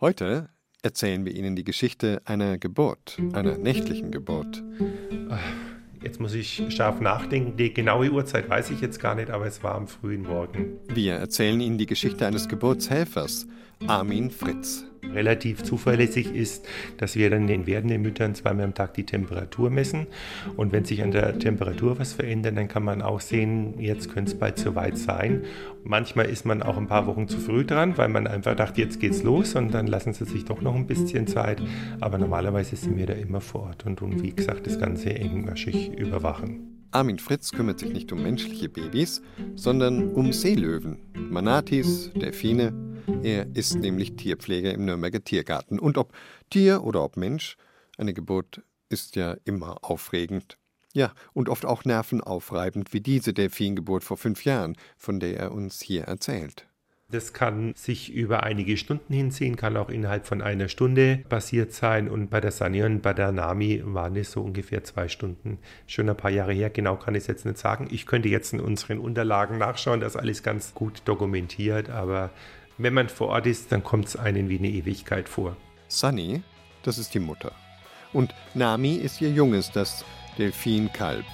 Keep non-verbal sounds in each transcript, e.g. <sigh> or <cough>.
Heute erzählen wir Ihnen die Geschichte einer Geburt, einer nächtlichen Geburt. Jetzt muss ich scharf nachdenken. Die genaue Uhrzeit weiß ich jetzt gar nicht, aber es war am frühen Morgen. Wir erzählen Ihnen die Geschichte eines Geburtshelfers, Armin Fritz relativ zuverlässig ist, dass wir dann den werdenden Müttern zweimal am Tag die Temperatur messen. Und wenn sich an der Temperatur was verändert, dann kann man auch sehen, jetzt könnte es bald soweit sein. Manchmal ist man auch ein paar Wochen zu früh dran, weil man einfach dachte, jetzt geht's los und dann lassen sie sich doch noch ein bisschen Zeit. Aber normalerweise sind wir da immer vor Ort und, und wie gesagt, das Ganze engmaschig überwachen. Armin Fritz kümmert sich nicht um menschliche Babys, sondern um Seelöwen, Manatis, Delfine. Er ist nämlich Tierpfleger im Nürnberger Tiergarten. Und ob Tier oder ob Mensch, eine Geburt ist ja immer aufregend. Ja, und oft auch nervenaufreibend, wie diese Delfingeburt vor fünf Jahren, von der er uns hier erzählt. Das kann sich über einige Stunden hinziehen, kann auch innerhalb von einer Stunde passiert sein. Und bei der Sani und bei der Nami waren es so ungefähr zwei Stunden. Schon ein paar Jahre her, genau kann ich es jetzt nicht sagen. Ich könnte jetzt in unseren Unterlagen nachschauen, das alles ganz gut dokumentiert. Aber wenn man vor Ort ist, dann kommt es einem wie eine Ewigkeit vor. Sunny, das ist die Mutter. Und Nami ist ihr Junges, das Delfinkalb.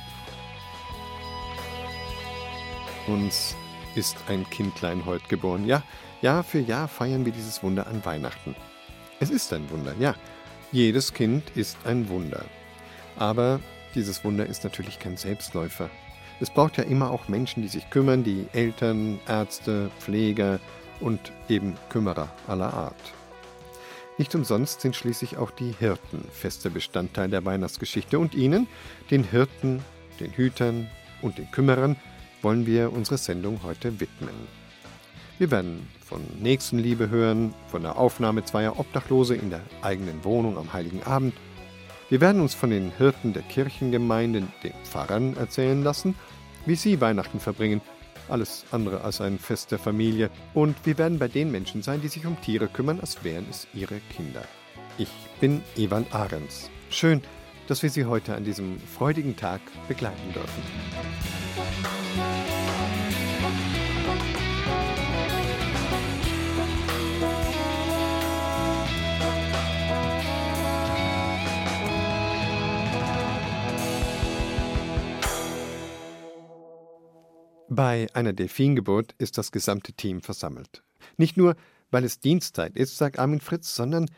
Uns ist ein Kindlein heute geboren. Ja, Jahr für Jahr feiern wir dieses Wunder an Weihnachten. Es ist ein Wunder, ja. Jedes Kind ist ein Wunder. Aber dieses Wunder ist natürlich kein Selbstläufer. Es braucht ja immer auch Menschen, die sich kümmern, die Eltern, Ärzte, Pfleger und eben Kümmerer aller Art. Nicht umsonst sind schließlich auch die Hirten fester Bestandteil der Weihnachtsgeschichte und ihnen, den Hirten, den Hütern und den Kümmerern, wollen wir unsere Sendung heute widmen. Wir werden von Nächstenliebe hören, von der Aufnahme zweier Obdachlose in der eigenen Wohnung am Heiligen Abend. Wir werden uns von den Hirten der Kirchengemeinden, den Pfarrern, erzählen lassen, wie sie Weihnachten verbringen. Alles andere als ein Fest der Familie. Und wir werden bei den Menschen sein, die sich um Tiere kümmern, als wären es ihre Kinder. Ich bin Ivan Ahrens. Schön, dass wir Sie heute an diesem freudigen Tag begleiten dürfen. Bei einer Delfingeburt ist das gesamte Team versammelt. Nicht nur, weil es Dienstzeit ist, sagt Armin Fritz, sondern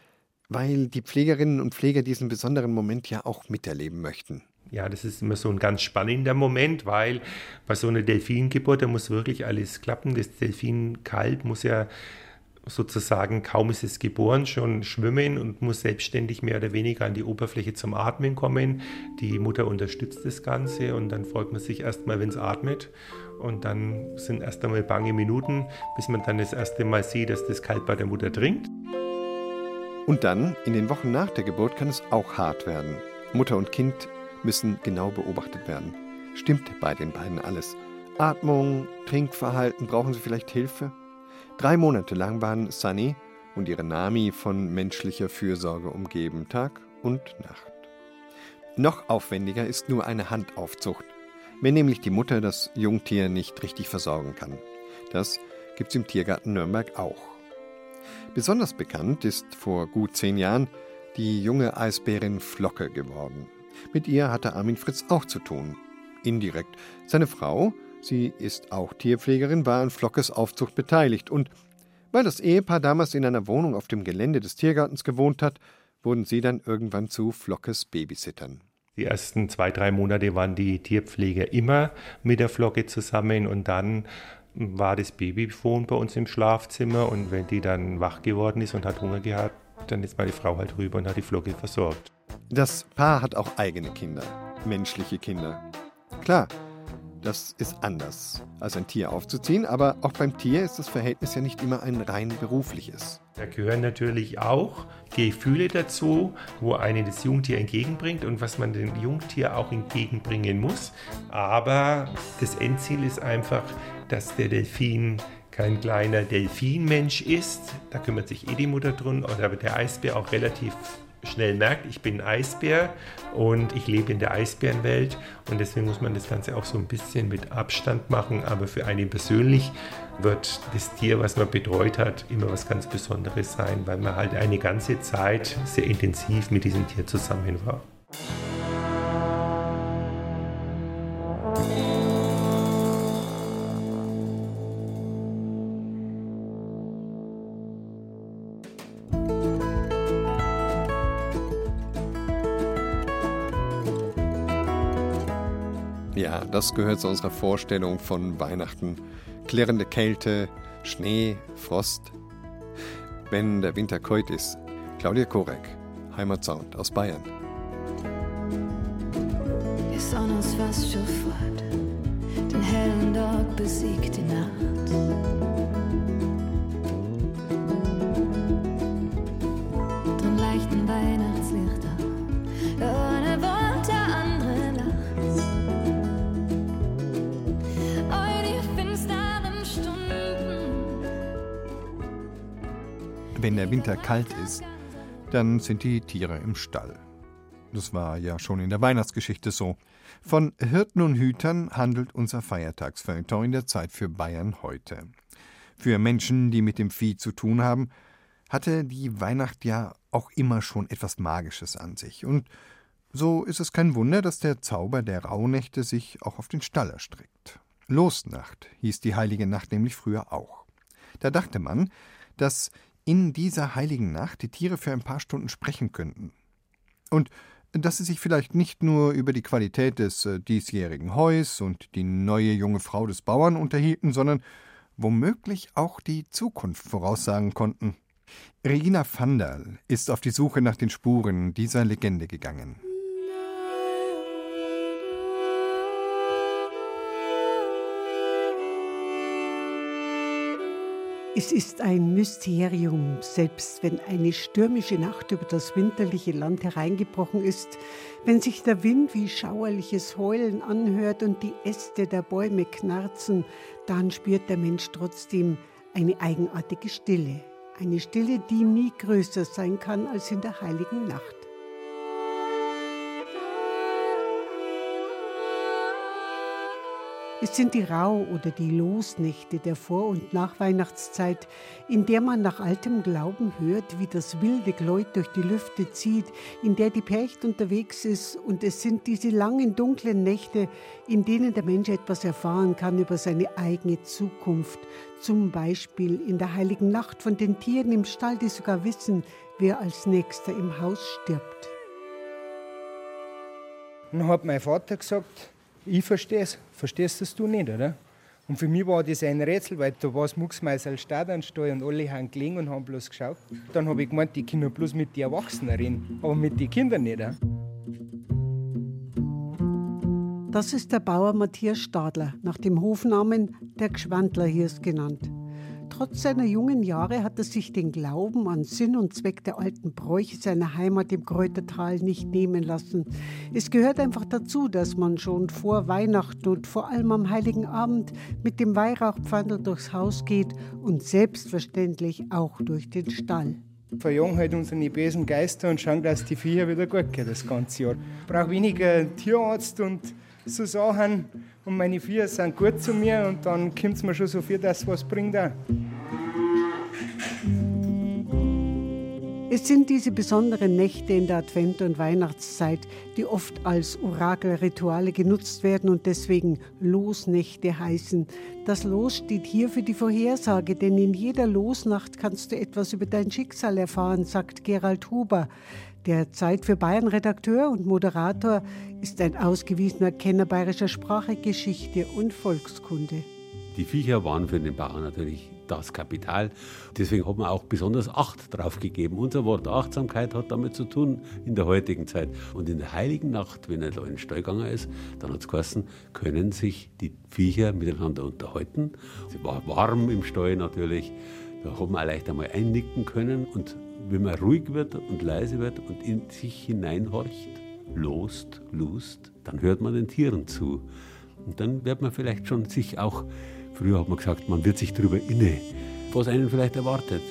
weil die Pflegerinnen und Pfleger diesen besonderen Moment ja auch miterleben möchten. Ja, das ist immer so ein ganz spannender Moment, weil bei so einer Delfingeburt, da muss wirklich alles klappen. Das Delfinkalb muss ja sozusagen, kaum ist es geboren, schon schwimmen und muss selbstständig mehr oder weniger an die Oberfläche zum Atmen kommen. Die Mutter unterstützt das Ganze und dann freut man sich erstmal, wenn es atmet. Und dann sind erst einmal bange Minuten, bis man dann das erste Mal sieht, dass das Kalb bei der Mutter trinkt. Und dann, in den Wochen nach der Geburt, kann es auch hart werden. Mutter und Kind müssen genau beobachtet werden. Stimmt bei den beiden alles? Atmung, Trinkverhalten, brauchen sie vielleicht Hilfe? Drei Monate lang waren Sunny und ihre Nami von menschlicher Fürsorge umgeben, Tag und Nacht. Noch aufwendiger ist nur eine Handaufzucht, wenn nämlich die Mutter das Jungtier nicht richtig versorgen kann. Das gibt's im Tiergarten Nürnberg auch. Besonders bekannt ist vor gut zehn Jahren die junge Eisbärin Flocke geworden. Mit ihr hatte Armin Fritz auch zu tun. Indirekt. Seine Frau, sie ist auch Tierpflegerin, war an Flockes Aufzucht beteiligt und weil das Ehepaar damals in einer Wohnung auf dem Gelände des Tiergartens gewohnt hat, wurden sie dann irgendwann zu Flockes Babysittern. Die ersten zwei, drei Monate waren die Tierpfleger immer mit der Flocke zusammen und dann war das Babyfon bei uns im Schlafzimmer und wenn die dann wach geworden ist und hat Hunger gehabt, dann ist meine Frau halt rüber und hat die Flocke versorgt. Das Paar hat auch eigene Kinder, menschliche Kinder. Klar, das ist anders, als ein Tier aufzuziehen, aber auch beim Tier ist das Verhältnis ja nicht immer ein rein berufliches. Da gehören natürlich auch Gefühle dazu, wo einem das Jungtier entgegenbringt und was man dem Jungtier auch entgegenbringen muss. Aber das Endziel ist einfach, dass der Delfin kein kleiner Delfinmensch ist. Da kümmert sich eh die Mutter drum, aber der Eisbär auch relativ schnell merkt, ich bin Eisbär und ich lebe in der Eisbärenwelt und deswegen muss man das Ganze auch so ein bisschen mit Abstand machen, aber für einen persönlich wird das Tier, was man betreut hat, immer was ganz Besonderes sein, weil man halt eine ganze Zeit sehr intensiv mit diesem Tier zusammen war. Das gehört zu unserer Vorstellung von Weihnachten. Klirrende Kälte, Schnee, Frost. Wenn der Winter kalt ist. Claudia Korek, Heimatsound aus Bayern. Die Sonne ist fast schon fort, den hellen Tag besiegt die Nacht. Wenn der Winter kalt ist, dann sind die Tiere im Stall. Das war ja schon in der Weihnachtsgeschichte so. Von Hirten und Hütern handelt unser Feiertagsfeuilleton in der Zeit für Bayern heute. Für Menschen, die mit dem Vieh zu tun haben, hatte die Weihnacht ja auch immer schon etwas Magisches an sich. Und so ist es kein Wunder, dass der Zauber der Rauhnächte sich auch auf den Stall erstreckt. Losnacht hieß die heilige Nacht nämlich früher auch. Da dachte man, dass in dieser heiligen Nacht die Tiere für ein paar Stunden sprechen könnten. Und dass sie sich vielleicht nicht nur über die Qualität des äh, diesjährigen Heus und die neue junge Frau des Bauern unterhielten, sondern womöglich auch die Zukunft voraussagen konnten. Regina Vanderl ist auf die Suche nach den Spuren dieser Legende gegangen. Es ist ein Mysterium, selbst wenn eine stürmische Nacht über das winterliche Land hereingebrochen ist, wenn sich der Wind wie schauerliches Heulen anhört und die Äste der Bäume knarzen, dann spürt der Mensch trotzdem eine eigenartige Stille. Eine Stille, die nie größer sein kann als in der heiligen Nacht. Es sind die Rau- oder die Losnächte der Vor- und Nachweihnachtszeit, in der man nach altem Glauben hört, wie das wilde Gläut durch die Lüfte zieht, in der die Percht unterwegs ist. Und es sind diese langen, dunklen Nächte, in denen der Mensch etwas erfahren kann über seine eigene Zukunft. Zum Beispiel in der heiligen Nacht von den Tieren im Stall, die sogar wissen, wer als nächster im Haus stirbt. Dann hat mein Vater gesagt, ich verstehe es. Verstehst das du nicht, oder? Und für mich war das ein Rätsel, weil da war das Mucksmeißel Stadionstall und alle haben gelegen und haben bloß geschaut. Dann habe ich gemeint, die können bloß mit den Erwachsenen reden, aber mit den Kindern nicht. Oder? Das ist der Bauer Matthias Stadler, nach dem Hofnamen der Gschwandlerhirs genannt. Trotz seiner jungen Jahre hat er sich den Glauben an Sinn und Zweck der alten Bräuche seiner Heimat im Kräutertal nicht nehmen lassen. Es gehört einfach dazu, dass man schon vor Weihnachten und vor allem am Heiligen Abend mit dem Weihrauchpfandel durchs Haus geht und selbstverständlich auch durch den Stall. Verjagen halt unsere bösen Geister und schauen, dass die Viecher wieder gut gehen das ganze Jahr. Ich brauche weniger Tierarzt und so Sachen. Und meine Viecher sind gut zu mir und dann kommt es mir schon so viel, dass was bringt auch. Es sind diese besonderen Nächte in der Advent- und Weihnachtszeit, die oft als Orakelrituale genutzt werden und deswegen Losnächte heißen. Das Los steht hier für die Vorhersage, denn in jeder Losnacht kannst du etwas über dein Schicksal erfahren, sagt Gerald Huber. Der Zeit für Bayern Redakteur und Moderator ist ein ausgewiesener Kenner bayerischer Sprache, Geschichte und Volkskunde. Die Viecher waren für den Bauern natürlich das Kapital. Deswegen hat man auch besonders Acht drauf gegeben. Unser Wort Achtsamkeit hat damit zu tun in der heutigen Zeit. Und in der heiligen Nacht, wenn er da in den Stall gegangen ist, dann hat es geheißen, können sich die Viecher miteinander unterhalten. Es war warm im Stall natürlich. Da man auch leicht einmal einnicken können. Und wenn man ruhig wird und leise wird und in sich hineinhorcht, lost, lust, dann hört man den Tieren zu. Und dann wird man vielleicht schon sich auch, früher hat man gesagt, man wird sich darüber inne, was einen vielleicht erwartet.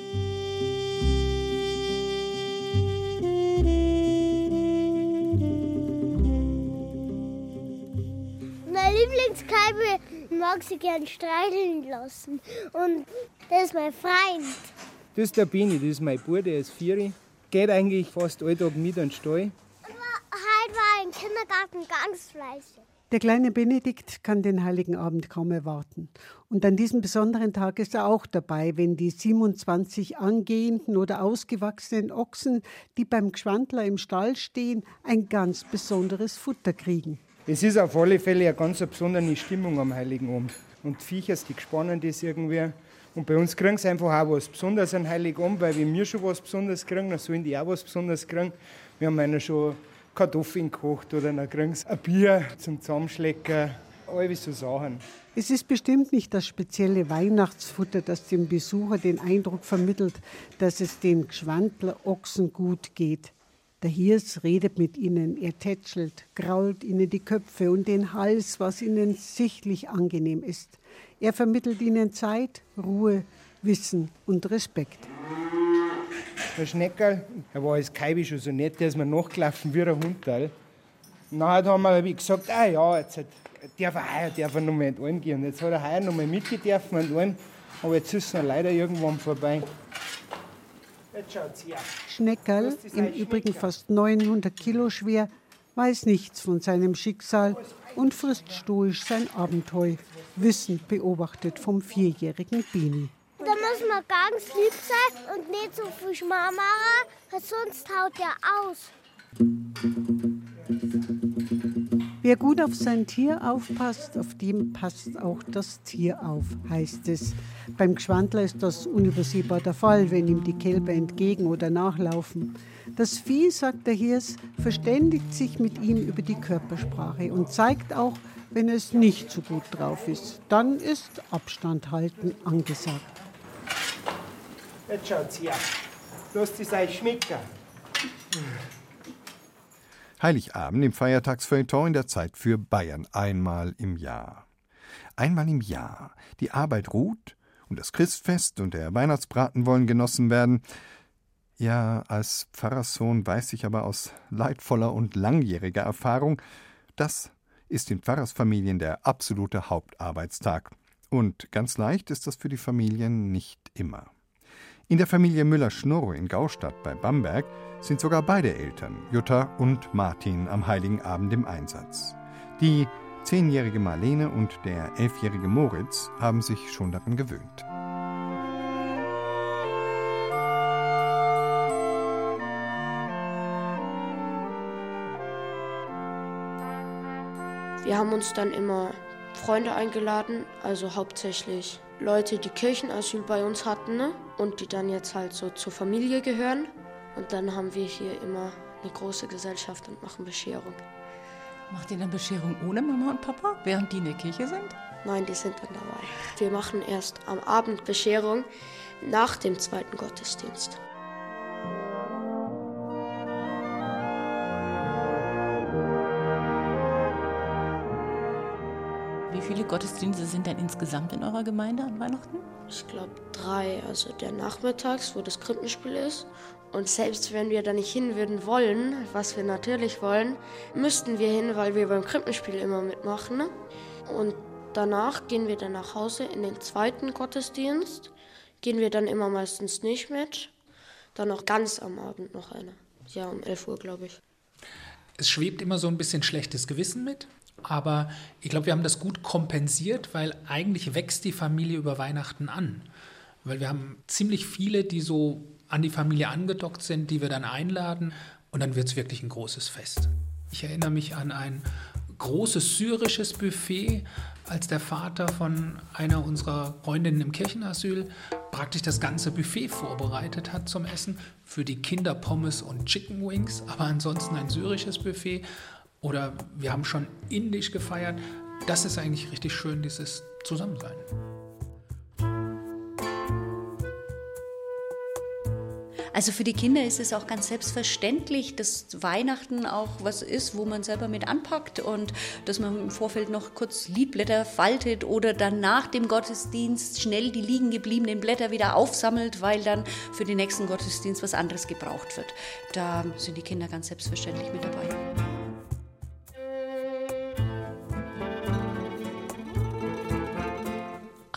Meine Lieblingskeibe mag sie gern streicheln lassen. Und das ist mein Freund. Das ist der Bini, das ist mein Bruder, der ist vier. Geht eigentlich fast alltag mit an den Stall. Aber heute war im Kindergarten ganz fleißig. Der kleine Benedikt kann den Heiligen Abend kaum erwarten. Und an diesem besonderen Tag ist er auch dabei, wenn die 27 angehenden oder ausgewachsenen Ochsen, die beim Gschwandler im Stall stehen, ein ganz besonderes Futter kriegen. Es ist auf alle Fälle eine ganz besondere Stimmung am Heiligen Abend. Und die Viecher, die gespannen das irgendwie. Und bei uns kriegen sie einfach auch was Besonderes an Heiligen Abend, weil wenn wir schon was Besonderes kriegen, dann sollen die auch was Besonderes kriegen. Wir haben einer schon Kartoffeln gekocht oder dann kriegen sie ein Bier zum Zusammenschlecken. All so Sachen. Es ist bestimmt nicht das spezielle Weihnachtsfutter, das dem Besucher den Eindruck vermittelt, dass es den Gschwandler Ochsen gut geht. Der Hirs redet mit ihnen, er tätschelt, grault ihnen die Köpfe und den Hals, was ihnen sichtlich angenehm ist. Er vermittelt ihnen Zeit, Ruhe, Wissen und Respekt. Der Schneckerl, er war als Kaibi schon so nett, der ist mir nachgelaufen wie ein Hund. Und dann haben wir gesagt, ah ja, jetzt darf er heuer darf er noch mal Alm gehen. Jetzt hat er heuer noch mal mitgedürfen den Alm, aber jetzt ist er leider irgendwann vorbei. Jetzt schaut's her. Schneckerl, im Übrigen fast 900 Kilo schwer, weiß nichts von seinem Schicksal und frisst stoisch sein Abenteuer, wissend beobachtet vom vierjährigen Bini. Da muss man ganz lieb sein und nicht so viel Schmarr machen, sonst haut er aus. Wer gut auf sein Tier aufpasst, auf dem passt auch das Tier auf, heißt es. Beim Gschwandler ist das unübersehbar der Fall, wenn ihm die Kälber entgegen oder nachlaufen. Das Vieh, sagt der Hirs, verständigt sich mit ihm über die Körpersprache und zeigt auch, wenn es nicht so gut drauf ist. Dann ist Abstand halten angesagt. Jetzt schaut's her. Lasst es euch schmecken. Heiligabend im Feiertagsfeuilleton in der Zeit für Bayern einmal im Jahr. Einmal im Jahr. Die Arbeit ruht und das Christfest und der Weihnachtsbraten wollen genossen werden. Ja, als Pfarrerssohn weiß ich aber aus leidvoller und langjähriger Erfahrung, das ist in Pfarrersfamilien der absolute Hauptarbeitstag. Und ganz leicht ist das für die Familien nicht immer. In der Familie Müller-Schnurro in Gaustadt bei Bamberg sind sogar beide Eltern, Jutta und Martin, am Heiligen Abend im Einsatz. Die zehnjährige Marlene und der elfjährige Moritz haben sich schon daran gewöhnt. Wir haben uns dann immer Freunde eingeladen, also hauptsächlich Leute, die Kirchenasyl bei uns hatten ne? und die dann jetzt halt so zur Familie gehören. Und dann haben wir hier immer eine große Gesellschaft und machen Bescherung. Macht ihr dann Bescherung ohne Mama und Papa, während die in der Kirche sind? Nein, die sind dann dabei. Wir machen erst am Abend Bescherung nach dem zweiten Gottesdienst. Viele Gottesdienste sind denn insgesamt in eurer Gemeinde an Weihnachten? Ich glaube drei. Also der Nachmittags, wo das Krippenspiel ist. Und selbst wenn wir da nicht hin würden wollen, was wir natürlich wollen, müssten wir hin, weil wir beim Krippenspiel immer mitmachen. Und danach gehen wir dann nach Hause in den zweiten Gottesdienst. Gehen wir dann immer meistens nicht mit. Dann noch ganz am Abend noch eine. Ja, um 11 Uhr, glaube ich. Es schwebt immer so ein bisschen schlechtes Gewissen mit. Aber ich glaube, wir haben das gut kompensiert, weil eigentlich wächst die Familie über Weihnachten an. Weil wir haben ziemlich viele, die so an die Familie angedockt sind, die wir dann einladen. Und dann wird es wirklich ein großes Fest. Ich erinnere mich an ein großes syrisches Buffet, als der Vater von einer unserer Freundinnen im Kirchenasyl praktisch das ganze Buffet vorbereitet hat zum Essen. Für die Kinder Pommes und Chicken Wings, aber ansonsten ein syrisches Buffet oder wir haben schon indisch gefeiert. Das ist eigentlich richtig schön, dieses Zusammensein. Also für die Kinder ist es auch ganz selbstverständlich, dass Weihnachten auch was ist, wo man selber mit anpackt und dass man im Vorfeld noch kurz Liedblätter faltet oder dann nach dem Gottesdienst schnell die liegen gebliebenen Blätter wieder aufsammelt, weil dann für den nächsten Gottesdienst was anderes gebraucht wird. Da sind die Kinder ganz selbstverständlich mit dabei.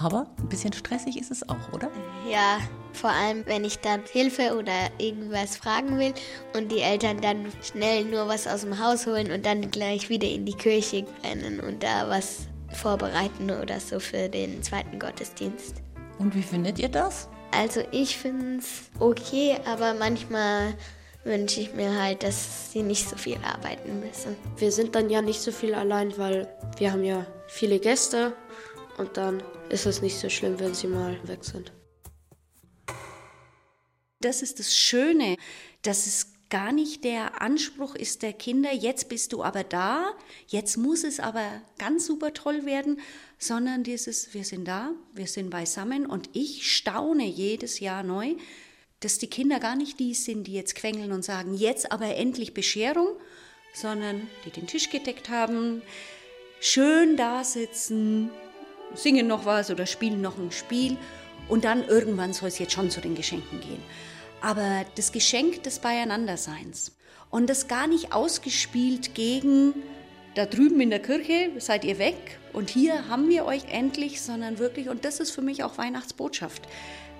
Aber ein bisschen stressig ist es auch, oder? Ja, vor allem wenn ich dann Hilfe oder irgendwas fragen will und die Eltern dann schnell nur was aus dem Haus holen und dann gleich wieder in die Kirche rennen und da was vorbereiten oder so für den zweiten Gottesdienst. Und wie findet ihr das? Also ich finde es okay, aber manchmal wünsche ich mir halt, dass sie nicht so viel arbeiten müssen. Wir sind dann ja nicht so viel allein, weil wir haben ja viele Gäste und dann ist es nicht so schlimm, wenn sie mal weg sind. Das ist das Schöne, dass es gar nicht der Anspruch ist der Kinder, jetzt bist du aber da, jetzt muss es aber ganz super toll werden, sondern dieses, wir sind da, wir sind beisammen und ich staune jedes Jahr neu, dass die Kinder gar nicht die sind, die jetzt quengeln und sagen, jetzt aber endlich Bescherung, sondern die den Tisch gedeckt haben, schön da sitzen, singen noch was oder spielen noch ein Spiel und dann irgendwann soll es jetzt schon zu den Geschenken gehen. Aber das Geschenk des Beieinanderseins und das gar nicht ausgespielt gegen da drüben in der Kirche seid ihr weg und hier haben wir euch endlich, sondern wirklich, und das ist für mich auch Weihnachtsbotschaft.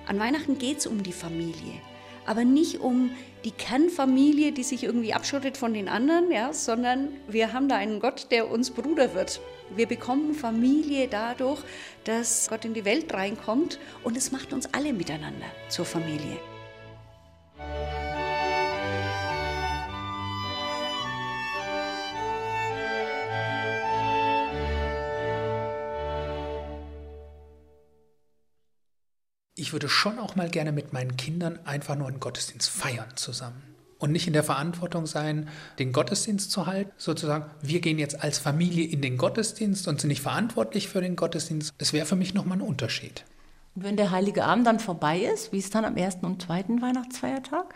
An Weihnachten geht es um die Familie, aber nicht um die Kernfamilie, die sich irgendwie abschottet von den anderen, ja, sondern wir haben da einen Gott, der uns Bruder wird. Wir bekommen Familie dadurch, dass Gott in die Welt reinkommt und es macht uns alle miteinander zur Familie. Ich würde schon auch mal gerne mit meinen Kindern einfach nur einen Gottesdienst feiern zusammen. Und nicht in der Verantwortung sein, den Gottesdienst zu halten, sozusagen, wir gehen jetzt als Familie in den Gottesdienst und sind nicht verantwortlich für den Gottesdienst. Das wäre für mich nochmal ein Unterschied. Und wenn der Heilige Abend dann vorbei ist, wie ist dann am ersten und zweiten Weihnachtsfeiertag?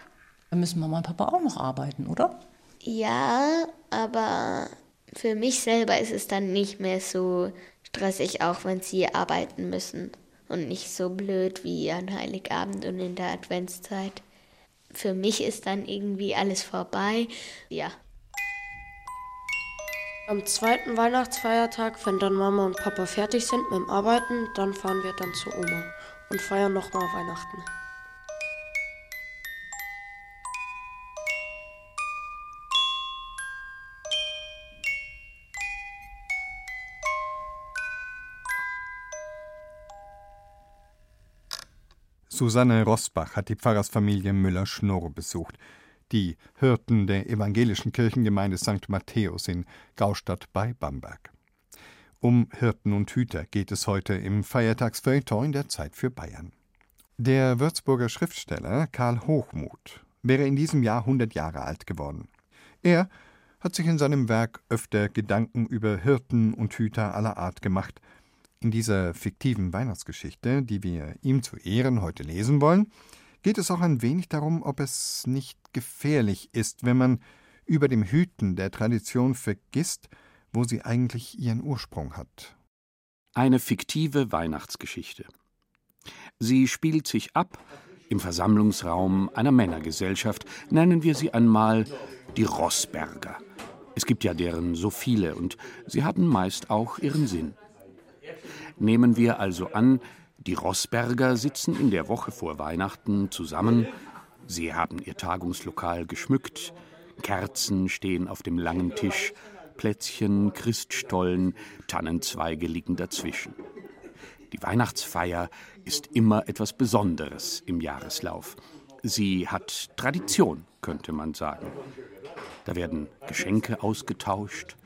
Dann müssen Mama und Papa auch noch arbeiten, oder? Ja, aber für mich selber ist es dann nicht mehr so stressig, auch wenn sie arbeiten müssen und nicht so blöd wie an Heiligabend und in der Adventszeit. Für mich ist dann irgendwie alles vorbei. Ja. Am zweiten Weihnachtsfeiertag, wenn dann Mama und Papa fertig sind mit dem Arbeiten, dann fahren wir dann zu Oma und feiern nochmal Weihnachten. Susanne Rossbach hat die Pfarrersfamilie Müller-Schnorr besucht, die Hirten der evangelischen Kirchengemeinde St. Matthäus in Gaustadt bei Bamberg. Um Hirten und Hüter geht es heute im Feiertagsfeuilleton in der Zeit für Bayern. Der Würzburger Schriftsteller Karl Hochmuth wäre in diesem Jahr 100 Jahre alt geworden. Er hat sich in seinem Werk öfter Gedanken über Hirten und Hüter aller Art gemacht – in dieser fiktiven Weihnachtsgeschichte, die wir ihm zu Ehren heute lesen wollen, geht es auch ein wenig darum, ob es nicht gefährlich ist, wenn man über dem Hüten der Tradition vergisst, wo sie eigentlich ihren Ursprung hat. Eine fiktive Weihnachtsgeschichte. Sie spielt sich ab im Versammlungsraum einer Männergesellschaft, nennen wir sie einmal die Rossberger. Es gibt ja deren so viele und sie haben meist auch ihren Sinn. Nehmen wir also an, die Rossberger sitzen in der Woche vor Weihnachten zusammen. Sie haben ihr Tagungslokal geschmückt. Kerzen stehen auf dem langen Tisch. Plätzchen, Christstollen, Tannenzweige liegen dazwischen. Die Weihnachtsfeier ist immer etwas Besonderes im Jahreslauf. Sie hat Tradition, könnte man sagen. Da werden Geschenke ausgetauscht,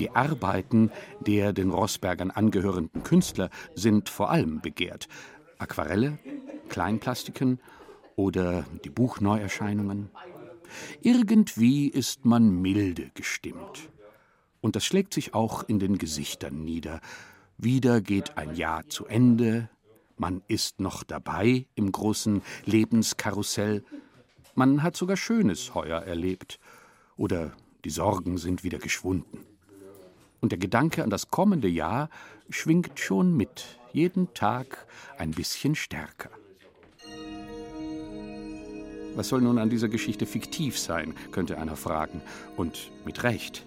die Arbeiten der den Rossbergern angehörenden Künstler sind vor allem begehrt. Aquarelle, Kleinplastiken oder die Buchneuerscheinungen. Irgendwie ist man milde gestimmt. Und das schlägt sich auch in den Gesichtern nieder. Wieder geht ein Jahr zu Ende, man ist noch dabei im großen Lebenskarussell. Man hat sogar Schönes heuer erlebt. Oder die Sorgen sind wieder geschwunden. Und der Gedanke an das kommende Jahr schwingt schon mit, jeden Tag ein bisschen stärker. Was soll nun an dieser Geschichte fiktiv sein, könnte einer fragen. Und mit Recht.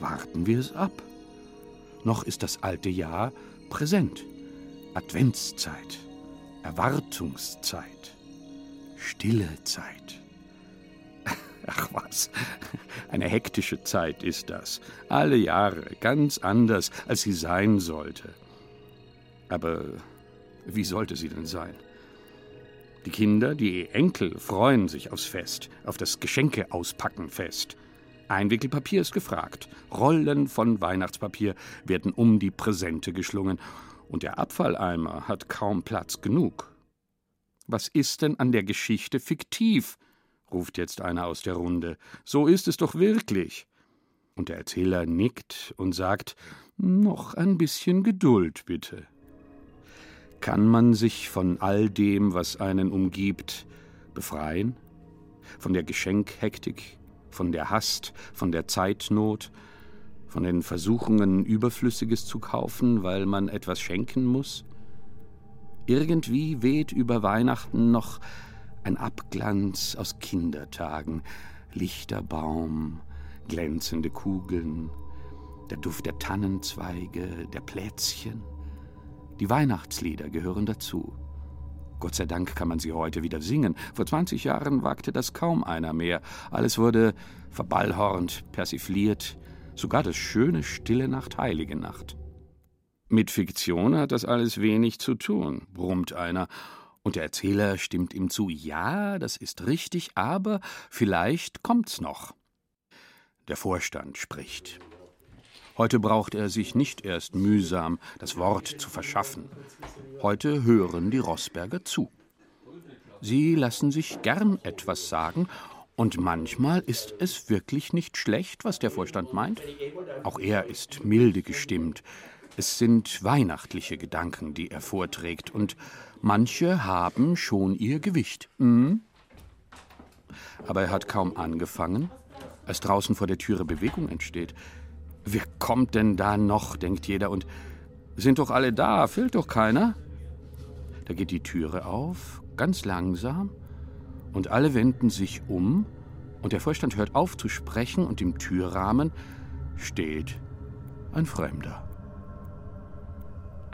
Warten wir es ab. Noch ist das alte Jahr präsent. Adventszeit, Erwartungszeit, stille Zeit. Ach was, eine hektische Zeit ist das. Alle Jahre ganz anders, als sie sein sollte. Aber wie sollte sie denn sein? Die Kinder, die Enkel freuen sich aufs Fest, auf das Geschenke auspacken Fest. Einwickelpapier ist gefragt. Rollen von Weihnachtspapier werden um die Präsente geschlungen. Und der Abfalleimer hat kaum Platz genug. Was ist denn an der Geschichte fiktiv? Ruft jetzt einer aus der Runde. So ist es doch wirklich. Und der Erzähler nickt und sagt, noch ein bisschen Geduld bitte. Kann man sich von all dem, was einen umgibt, befreien? Von der Geschenkhektik, von der Hast, von der Zeitnot, von den Versuchungen, Überflüssiges zu kaufen, weil man etwas schenken muss? Irgendwie weht über Weihnachten noch ein Abglanz aus Kindertagen, lichter Baum, glänzende Kugeln, der Duft der Tannenzweige, der Plätzchen. Die Weihnachtslieder gehören dazu. Gott sei Dank kann man sie heute wieder singen. Vor 20 Jahren wagte das kaum einer mehr. Alles wurde verballhornt, persifliert, sogar das schöne Stille Nacht, Heilige Nacht. Mit Fiktion hat das alles wenig zu tun, brummt einer und der Erzähler stimmt ihm zu, ja, das ist richtig, aber vielleicht kommt's noch. Der Vorstand spricht. Heute braucht er sich nicht erst mühsam das Wort zu verschaffen. Heute hören die Rossberger zu. Sie lassen sich gern etwas sagen, und manchmal ist es wirklich nicht schlecht, was der Vorstand meint. Auch er ist milde gestimmt. Es sind weihnachtliche Gedanken, die er vorträgt, und Manche haben schon ihr Gewicht. Mhm. Aber er hat kaum angefangen, als draußen vor der Türe Bewegung entsteht. Wer kommt denn da noch, denkt jeder, und sind doch alle da, fehlt doch keiner. Da geht die Türe auf, ganz langsam, und alle wenden sich um, und der Vorstand hört auf zu sprechen, und im Türrahmen steht ein Fremder.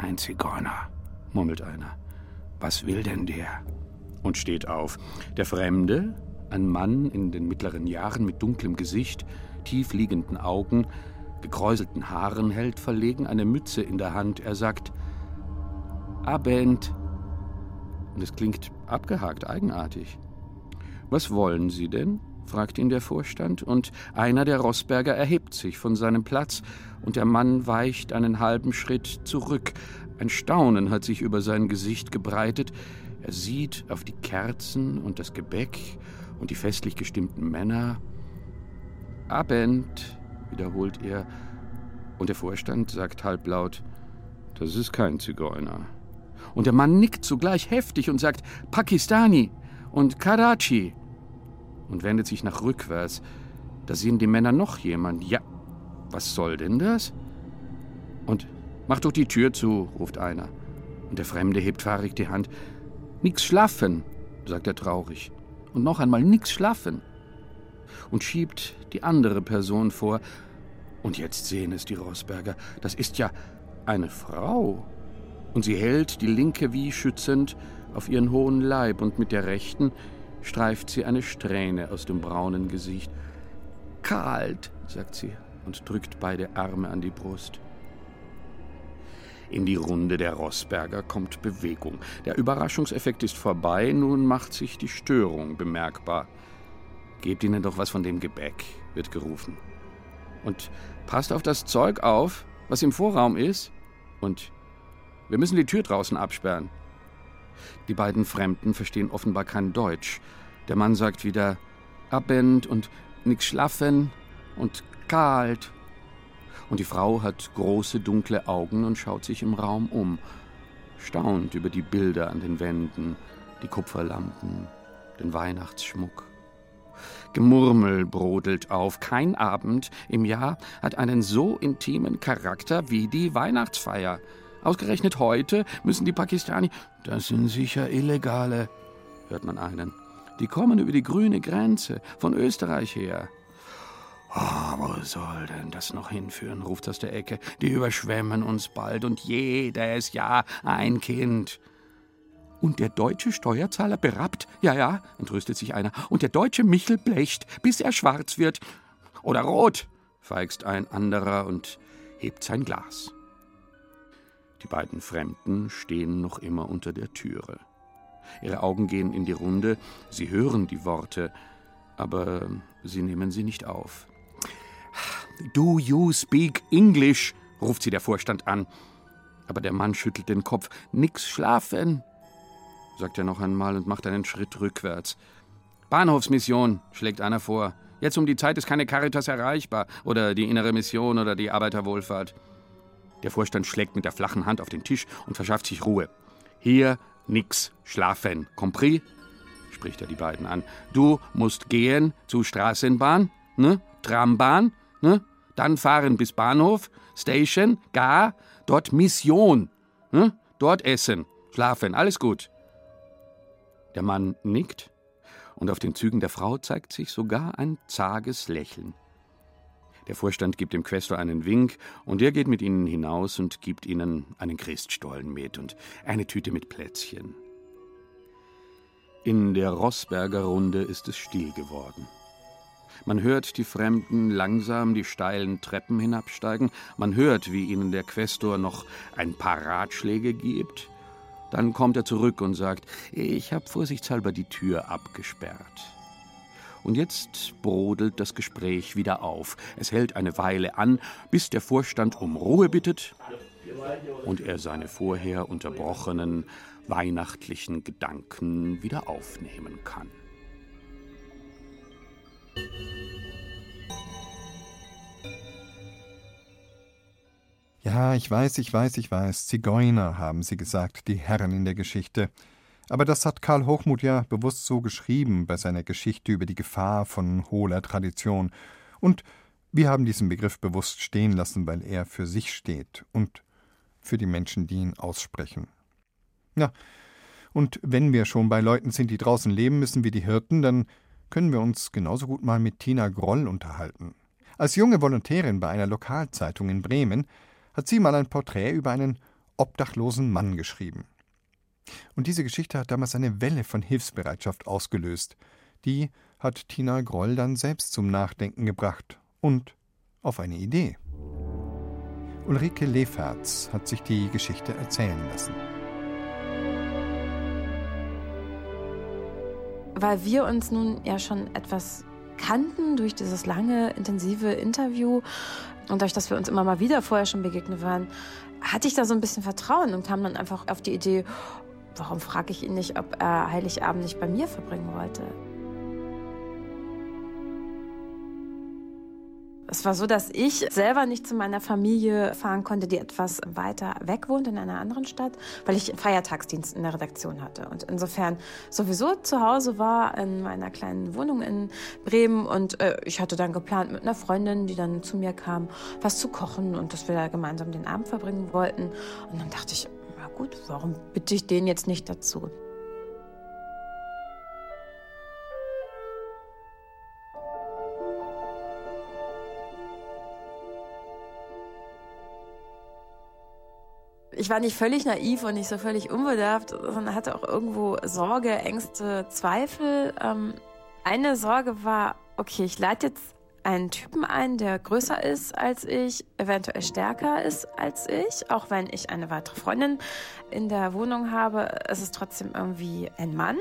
Ein Zigeuner, murmelt einer. Was will denn der? Und steht auf. Der Fremde, ein Mann in den mittleren Jahren mit dunklem Gesicht, tief liegenden Augen, gekräuselten Haaren, hält verlegen eine Mütze in der Hand. Er sagt Abend. Und es klingt abgehakt, eigenartig. Was wollen Sie denn? Fragt ihn der Vorstand, und einer der Rossberger erhebt sich von seinem Platz, und der Mann weicht einen halben Schritt zurück, ein Staunen hat sich über sein Gesicht gebreitet. Er sieht auf die Kerzen und das Gebäck und die festlich gestimmten Männer. Abend, wiederholt er, und der Vorstand sagt halblaut, das ist kein Zigeuner. Und der Mann nickt zugleich heftig und sagt Pakistani und Karachi und wendet sich nach rückwärts. Da sehen die Männer noch jemand. Ja, was soll denn das? Und Mach doch die Tür zu, ruft einer. Und der Fremde hebt fahrig die Hand. Nix schlafen, sagt er traurig. Und noch einmal nix schlafen. Und schiebt die andere Person vor. Und jetzt sehen es die Rossberger. Das ist ja eine Frau. Und sie hält die linke wie schützend auf ihren hohen Leib und mit der rechten streift sie eine Strähne aus dem braunen Gesicht. Kalt, sagt sie und drückt beide Arme an die Brust. In die Runde der Rossberger kommt Bewegung. Der Überraschungseffekt ist vorbei, nun macht sich die Störung bemerkbar. Gebt ihnen doch was von dem Gebäck, wird gerufen. Und passt auf das Zeug auf, was im Vorraum ist. Und wir müssen die Tür draußen absperren. Die beiden Fremden verstehen offenbar kein Deutsch. Der Mann sagt wieder Abend und nix schlafen und kalt und die Frau hat große dunkle Augen und schaut sich im Raum um, staunt über die Bilder an den Wänden, die Kupferlampen, den Weihnachtsschmuck. Gemurmel brodelt auf. Kein Abend im Jahr hat einen so intimen Charakter wie die Weihnachtsfeier. Ausgerechnet heute müssen die Pakistani, das sind sicher Illegale, hört man einen. Die kommen über die grüne Grenze von Österreich her. Oh, wo soll denn das noch hinführen? ruft aus der Ecke. Die überschwemmen uns bald und jedes Jahr ein Kind. Und der deutsche Steuerzahler berappt? Ja, ja, entrüstet sich einer. Und der deutsche Michel blecht, bis er schwarz wird. Oder rot, feigst ein anderer und hebt sein Glas. Die beiden Fremden stehen noch immer unter der Türe. Ihre Augen gehen in die Runde, sie hören die Worte, aber sie nehmen sie nicht auf. Do you speak English? ruft sie der Vorstand an. Aber der Mann schüttelt den Kopf. Nix schlafen, sagt er noch einmal und macht einen Schritt rückwärts. Bahnhofsmission, schlägt einer vor. Jetzt um die Zeit ist keine Caritas erreichbar oder die innere Mission oder die Arbeiterwohlfahrt. Der Vorstand schlägt mit der flachen Hand auf den Tisch und verschafft sich Ruhe. Hier nix schlafen. Compris? spricht er die beiden an. Du musst gehen zu Straßenbahn, ne? Trambahn, ne? Dann fahren bis Bahnhof, Station, gar, dort Mission, ne? Dort essen, schlafen, alles gut. Der Mann nickt und auf den Zügen der Frau zeigt sich sogar ein zages Lächeln. Der Vorstand gibt dem Questor einen Wink und er geht mit ihnen hinaus und gibt ihnen einen Christstollen mit und eine Tüte mit Plätzchen. In der Rossberger Runde ist es still geworden. Man hört die Fremden langsam die steilen Treppen hinabsteigen, man hört, wie ihnen der Questor noch ein paar Ratschläge gibt, dann kommt er zurück und sagt, ich habe vorsichtshalber die Tür abgesperrt. Und jetzt brodelt das Gespräch wieder auf. Es hält eine Weile an, bis der Vorstand um Ruhe bittet und er seine vorher unterbrochenen weihnachtlichen Gedanken wieder aufnehmen kann. Ja, ich weiß, ich weiß, ich weiß. Zigeuner, haben sie gesagt, die Herren in der Geschichte. Aber das hat Karl Hochmuth ja bewusst so geschrieben bei seiner Geschichte über die Gefahr von hohler Tradition. Und wir haben diesen Begriff bewusst stehen lassen, weil er für sich steht und für die Menschen, die ihn aussprechen. Ja, und wenn wir schon bei Leuten sind, die draußen leben müssen wie die Hirten, dann können wir uns genauso gut mal mit Tina Groll unterhalten. Als junge Volontärin bei einer Lokalzeitung in Bremen hat sie mal ein Porträt über einen obdachlosen Mann geschrieben. Und diese Geschichte hat damals eine Welle von Hilfsbereitschaft ausgelöst. Die hat Tina Groll dann selbst zum Nachdenken gebracht und auf eine Idee. Ulrike Leferz hat sich die Geschichte erzählen lassen. Weil wir uns nun ja schon etwas kannten durch dieses lange, intensive Interview, und dadurch, dass wir uns immer mal wieder vorher schon begegnet waren, hatte ich da so ein bisschen Vertrauen und kam dann einfach auf die Idee, warum frage ich ihn nicht, ob er Heiligabend nicht bei mir verbringen wollte. Es war so, dass ich selber nicht zu meiner Familie fahren konnte, die etwas weiter weg wohnt in einer anderen Stadt, weil ich Feiertagsdienst in der Redaktion hatte. Und insofern sowieso zu Hause war in meiner kleinen Wohnung in Bremen. Und äh, ich hatte dann geplant mit einer Freundin, die dann zu mir kam, was zu kochen und dass wir da gemeinsam den Abend verbringen wollten. Und dann dachte ich, gut, warum bitte ich den jetzt nicht dazu? ich war nicht völlig naiv und nicht so völlig unbedarft, sondern hatte auch irgendwo Sorge, Ängste, Zweifel. Ähm, eine Sorge war, okay, ich lade jetzt einen Typen ein, der größer ist als ich, eventuell stärker ist als ich, auch wenn ich eine weitere Freundin in der Wohnung habe, ist es trotzdem irgendwie ein Mann.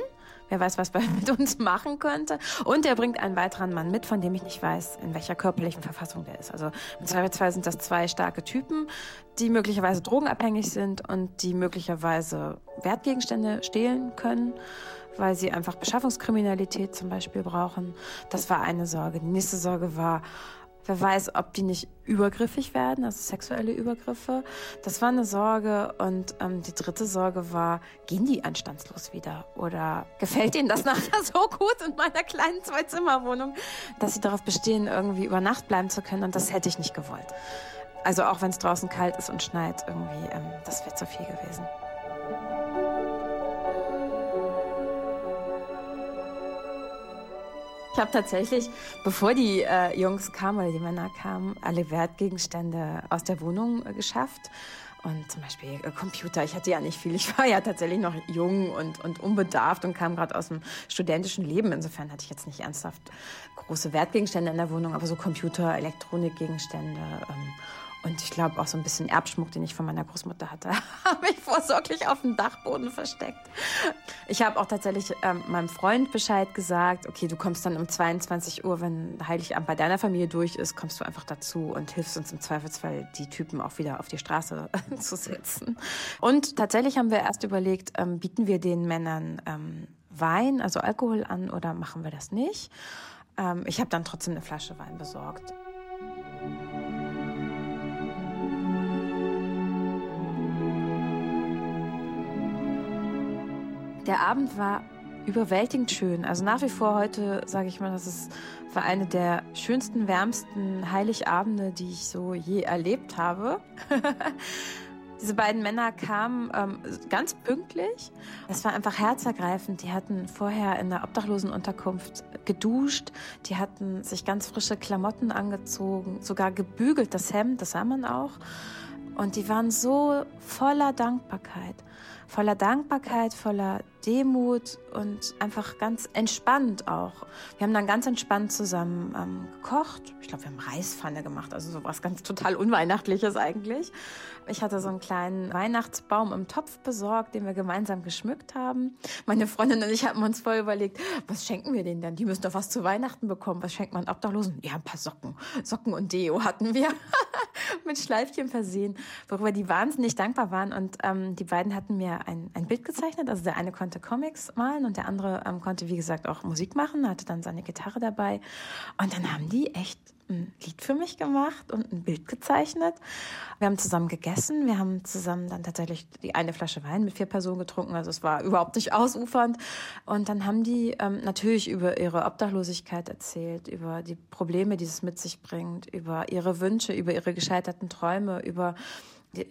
Wer weiß, was er <laughs> mit uns machen könnte. Und er bringt einen weiteren Mann mit, von dem ich nicht weiß, in welcher körperlichen Verfassung der ist. Also im Zweifelsfall sind das zwei starke Typen, die möglicherweise drogenabhängig sind und die möglicherweise Wertgegenstände stehlen können weil sie einfach Beschaffungskriminalität zum Beispiel brauchen. Das war eine Sorge. Die nächste Sorge war, Wer weiß, ob die nicht übergriffig werden, also sexuelle Übergriffe. Das war eine Sorge. Und ähm, die dritte Sorge war, gehen die anstandslos wieder? Oder gefällt ihnen das <laughs> nachher so gut in meiner kleinen Zwei-Zimmer-Wohnung, dass sie darauf bestehen, irgendwie über Nacht bleiben zu können? Und das hätte ich nicht gewollt. Also auch wenn es draußen kalt ist und schneit, irgendwie, ähm, das wäre zu viel gewesen. Ich habe tatsächlich, bevor die äh, Jungs kamen oder die Männer kamen, alle Wertgegenstände aus der Wohnung äh, geschafft. Und zum Beispiel äh, Computer. Ich hatte ja nicht viel. Ich war ja tatsächlich noch jung und, und unbedarft und kam gerade aus dem studentischen Leben. Insofern hatte ich jetzt nicht ernsthaft große Wertgegenstände in der Wohnung, aber so Computer, Elektronikgegenstände. Ähm, und ich glaube auch so ein bisschen Erbschmuck, den ich von meiner Großmutter hatte, <laughs> habe ich vorsorglich auf dem Dachboden versteckt. Ich habe auch tatsächlich ähm, meinem Freund Bescheid gesagt, okay, du kommst dann um 22 Uhr, wenn Heiligabend bei deiner Familie durch ist, kommst du einfach dazu und hilfst uns im Zweifelsfall, die Typen auch wieder auf die Straße <laughs> zu setzen. Und tatsächlich haben wir erst überlegt, ähm, bieten wir den Männern ähm, Wein, also Alkohol an oder machen wir das nicht? Ähm, ich habe dann trotzdem eine Flasche Wein besorgt. Der Abend war überwältigend schön. Also nach wie vor heute sage ich mal, das ist, war eine der schönsten, wärmsten Heiligabende, die ich so je erlebt habe. <laughs> Diese beiden Männer kamen ähm, ganz pünktlich. Es war einfach herzergreifend. Die hatten vorher in der Obdachlosenunterkunft geduscht. Die hatten sich ganz frische Klamotten angezogen, sogar gebügelt, das Hemd, das sah man auch. Und die waren so voller Dankbarkeit voller Dankbarkeit, voller Demut und einfach ganz entspannt auch. Wir haben dann ganz entspannt zusammen ähm, gekocht. Ich glaube, wir haben Reispfanne gemacht, also sowas ganz total Unweihnachtliches eigentlich. Ich hatte so einen kleinen Weihnachtsbaum im Topf besorgt, den wir gemeinsam geschmückt haben. Meine Freundin und ich haben uns voll überlegt, was schenken wir denen denn? Die müssen doch was zu Weihnachten bekommen. Was schenkt man Obdachlosen? Ja, ein paar Socken. Socken und Deo hatten wir <laughs> mit Schleifchen versehen, worüber die wahnsinnig dankbar waren. Und ähm, die beiden hatten mir ein, ein Bild gezeichnet. Also der eine konnte Comics malen und der andere ähm, konnte, wie gesagt, auch Musik machen, hatte dann seine Gitarre dabei. Und dann haben die echt ein Lied für mich gemacht und ein Bild gezeichnet. Wir haben zusammen gegessen. Wir haben zusammen dann tatsächlich die eine Flasche Wein mit vier Personen getrunken. Also es war überhaupt nicht ausufernd. Und dann haben die ähm, natürlich über ihre Obdachlosigkeit erzählt, über die Probleme, die es mit sich bringt, über ihre Wünsche, über ihre gescheiterten Träume, über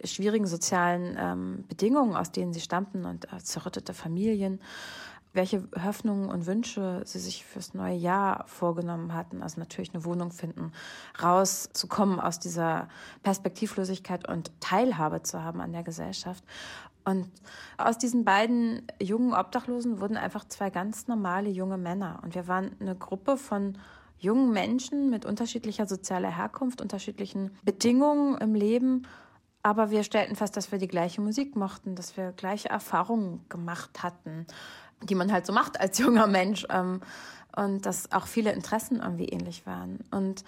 schwierigen sozialen ähm, Bedingungen, aus denen sie stammten und äh, zerrüttete Familien, welche Hoffnungen und Wünsche sie sich fürs neue Jahr vorgenommen hatten. Also natürlich eine Wohnung finden, rauszukommen aus dieser Perspektivlosigkeit und Teilhabe zu haben an der Gesellschaft. Und aus diesen beiden jungen Obdachlosen wurden einfach zwei ganz normale junge Männer. Und wir waren eine Gruppe von jungen Menschen mit unterschiedlicher sozialer Herkunft, unterschiedlichen Bedingungen im Leben aber wir stellten fest, dass wir die gleiche Musik mochten, dass wir gleiche Erfahrungen gemacht hatten, die man halt so macht als <laughs> junger Mensch. Ähm, und dass auch viele Interessen irgendwie ähnlich waren. Und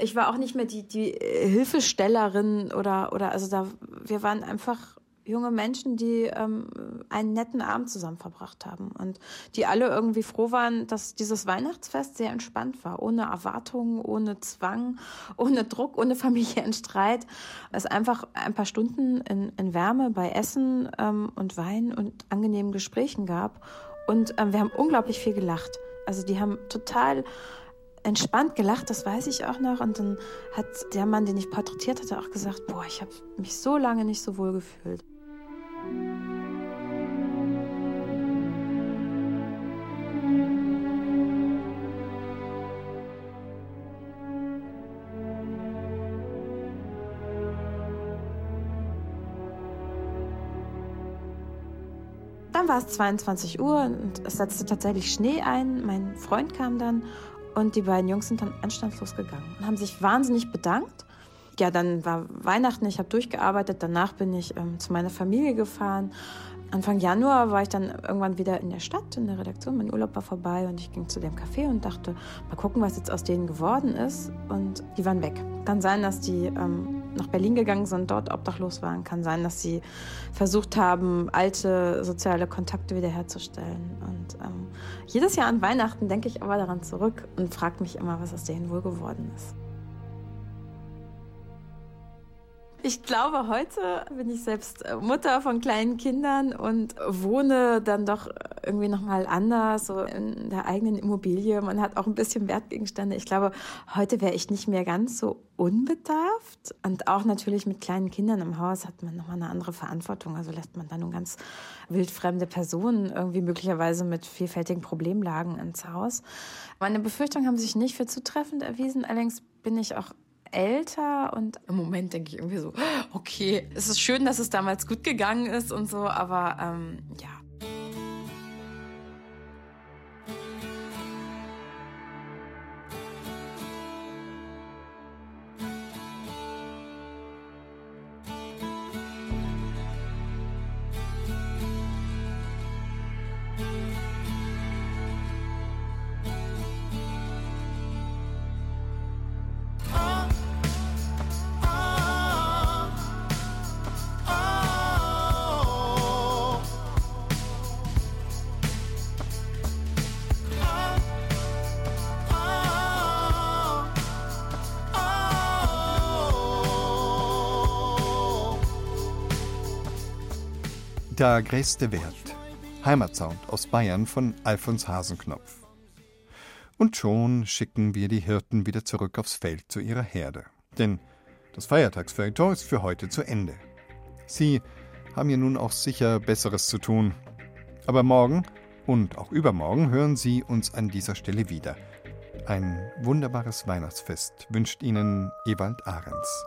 ich war auch nicht mehr die, die Hilfestellerin oder, oder, also da, wir waren einfach junge Menschen, die ähm, einen netten Abend zusammen verbracht haben und die alle irgendwie froh waren, dass dieses Weihnachtsfest sehr entspannt war, ohne Erwartungen, ohne Zwang, <laughs> ohne Druck, ohne Familienstreit. Es einfach ein paar Stunden in, in Wärme bei Essen ähm, und Wein und angenehmen Gesprächen gab und ähm, wir haben unglaublich viel gelacht. Also die haben total entspannt gelacht, das weiß ich auch noch. Und dann hat der Mann, den ich porträtiert hatte, auch gesagt, boah, ich habe mich so lange nicht so wohl gefühlt. Dann war es 22 Uhr und es setzte tatsächlich Schnee ein. Mein Freund kam dann und die beiden Jungs sind dann anstandslos gegangen und haben sich wahnsinnig bedankt ja, dann war Weihnachten, ich habe durchgearbeitet, danach bin ich ähm, zu meiner Familie gefahren. Anfang Januar war ich dann irgendwann wieder in der Stadt, in der Redaktion. Mein Urlaub war vorbei und ich ging zu dem Café und dachte, mal gucken, was jetzt aus denen geworden ist. Und die waren weg. Kann sein, dass die ähm, nach Berlin gegangen sind, dort obdachlos waren. Kann sein, dass sie versucht haben, alte soziale Kontakte wiederherzustellen. Und ähm, jedes Jahr an Weihnachten denke ich aber daran zurück und frage mich immer, was aus denen wohl geworden ist. Ich glaube, heute bin ich selbst äh, Mutter von kleinen Kindern und wohne dann doch irgendwie nochmal anders, so in der eigenen Immobilie. Man hat auch ein bisschen Wertgegenstände. Ich glaube, heute wäre ich nicht mehr ganz so unbedarft. Und auch natürlich mit kleinen Kindern im Haus hat man nochmal eine andere Verantwortung. Also lässt man dann nun ganz wildfremde Personen irgendwie möglicherweise mit vielfältigen Problemlagen ins Haus. Meine Befürchtungen haben sich nicht für zutreffend erwiesen. Allerdings bin ich auch älter und im Moment denke ich irgendwie so, okay, es ist schön, dass es damals gut gegangen ist und so, aber ähm, ja. Der größte Wert. Heimatsound aus Bayern von Alfons Hasenknopf. Und schon schicken wir die Hirten wieder zurück aufs Feld zu ihrer Herde. Denn das Feiertagsfeuilleton ist für heute zu Ende. Sie haben ja nun auch sicher Besseres zu tun. Aber morgen und auch übermorgen hören Sie uns an dieser Stelle wieder. Ein wunderbares Weihnachtsfest wünscht Ihnen Ewald Ahrens.